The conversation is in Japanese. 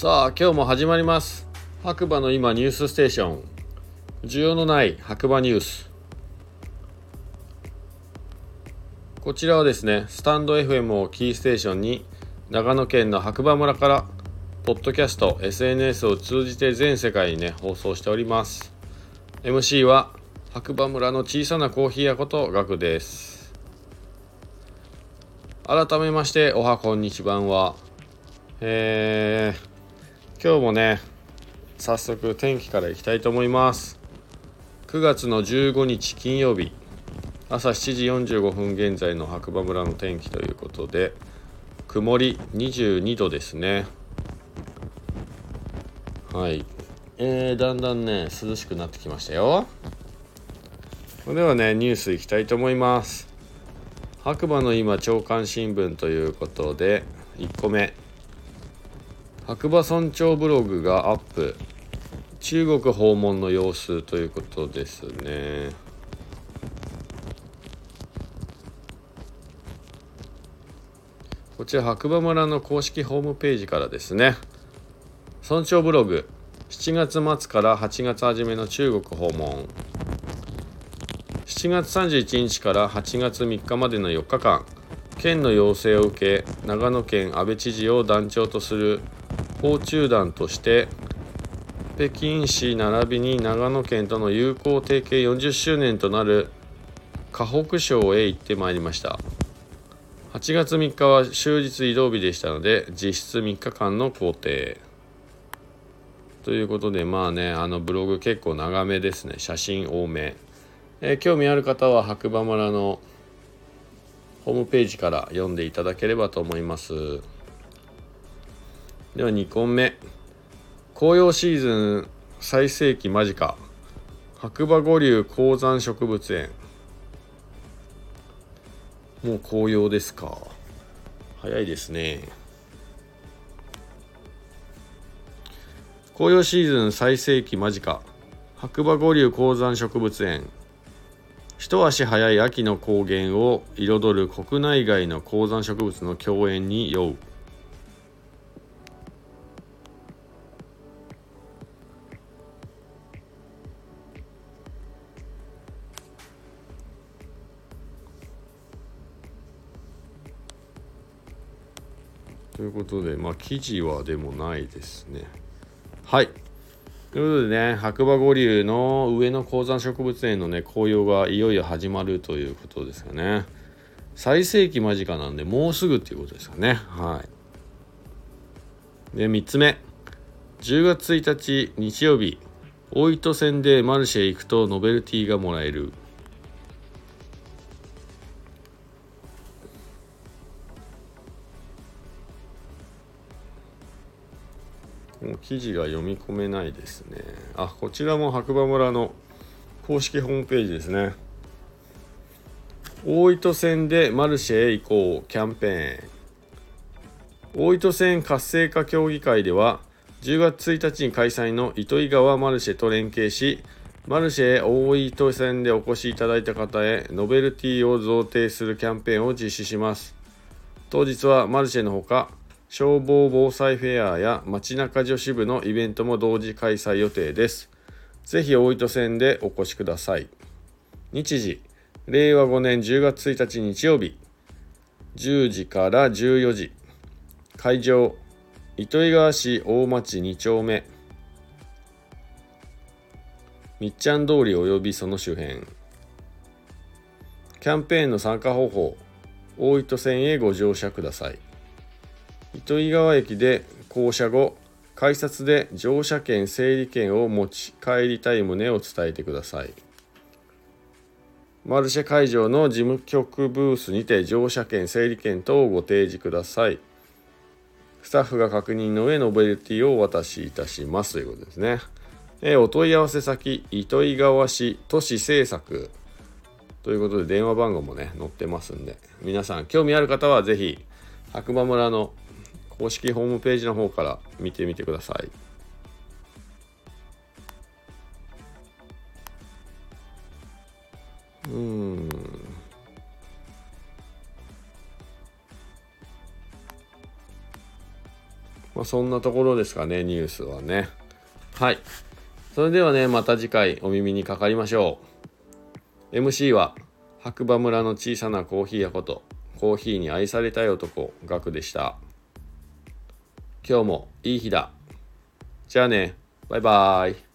さあ今日も始まります。白馬の今ニュースステーション。需要のない白馬ニュース。こちらはですねスタンド FM をキーステーションに長野県の白馬村からポッドキャスト SNS を通じて全世界にね放送しております。MC は白馬村の小さなコーヒー屋ことガクです。改めましておはこんにちばんは。えー、今日もね早速天気からいきたいと思います。9月の15日金曜日朝7時45分現在の白馬村の天気ということで曇り22度ですね。はい。えー、だんだんね涼しくなってきましたよ。それではねニュースいきたいと思います。白馬の今朝刊新聞ということで1個目。白馬村長ブログがアップ。中国訪問の様子ということですね。こちら白馬村の公式ホームページからですね。村長ブログ7月末から8月初めの中国訪問。7月31日から8月3日までの4日間県の要請を受け長野県安倍知事を団長とする訪中団として北京市並びに長野県との友好提携40周年となる河北省へ行ってまいりました。8月3日は終日移動日でしたので実質3日間の行程。ということでまあねあのブログ結構長めですね。写真多め、えー、興味ある方は白馬村のホームページから読んでいただければと思います。では2個目。紅葉シーズン最盛期間近。白馬五流高山植物園。もう紅葉ですか。早いですね。紅葉シーズン最盛期間近。白馬五流高山植物園。一足早い秋の高原を彩る国内外の高山植物の共演に酔う。ということで、まあ、記事はでもないですね。はい。ということでね、白馬五流の上野高山植物園のね、紅葉がいよいよ始まるということですかね。最盛期間近なんで、もうすぐっていうことですかね。はい。で、3つ目。10月1日日曜日、大糸線でマルシェ行くとノベルティがもらえる。もう記事が読み込めないですね。あ、こちらも白馬村の公式ホームページですね。大糸線でマルシェへ行こうキャンペーン。大糸線活性化協議会では、10月1日に開催の糸魚川マルシェと連携し、マルシェへ大糸線でお越しいただいた方へノベルティを贈呈するキャンペーンを実施します。当日はマルシェのほか、消防防災フェアや街中女子部のイベントも同時開催予定です。ぜひ大糸線でお越しください。日時、令和5年10月1日日曜日、10時から14時。会場、糸魚川市大町2丁目。みっちゃん通り及びその周辺。キャンペーンの参加方法、大糸線へご乗車ください。糸魚川駅で降車後改札で乗車券整理券を持ち帰りたい旨を伝えてください。マルシェ会場の事務局ブースにて乗車券整理券等をご提示ください。スタッフが確認の上ノベルティをお渡しいたしますということですね。えお問い合わせ先糸魚川市都市政策。ということで電話番号もね載ってますんで。皆さん興味ある方は是非白馬村の公式ホームページの方から見てみてください。うんまあそんなところですかねニュースはねはいそれではねまた次回お耳にかかりましょう MC は白馬村の小さなコーヒー屋ことコーヒーに愛されたい男ガクでした。今日もいい日だ。じゃあね、バイバイ。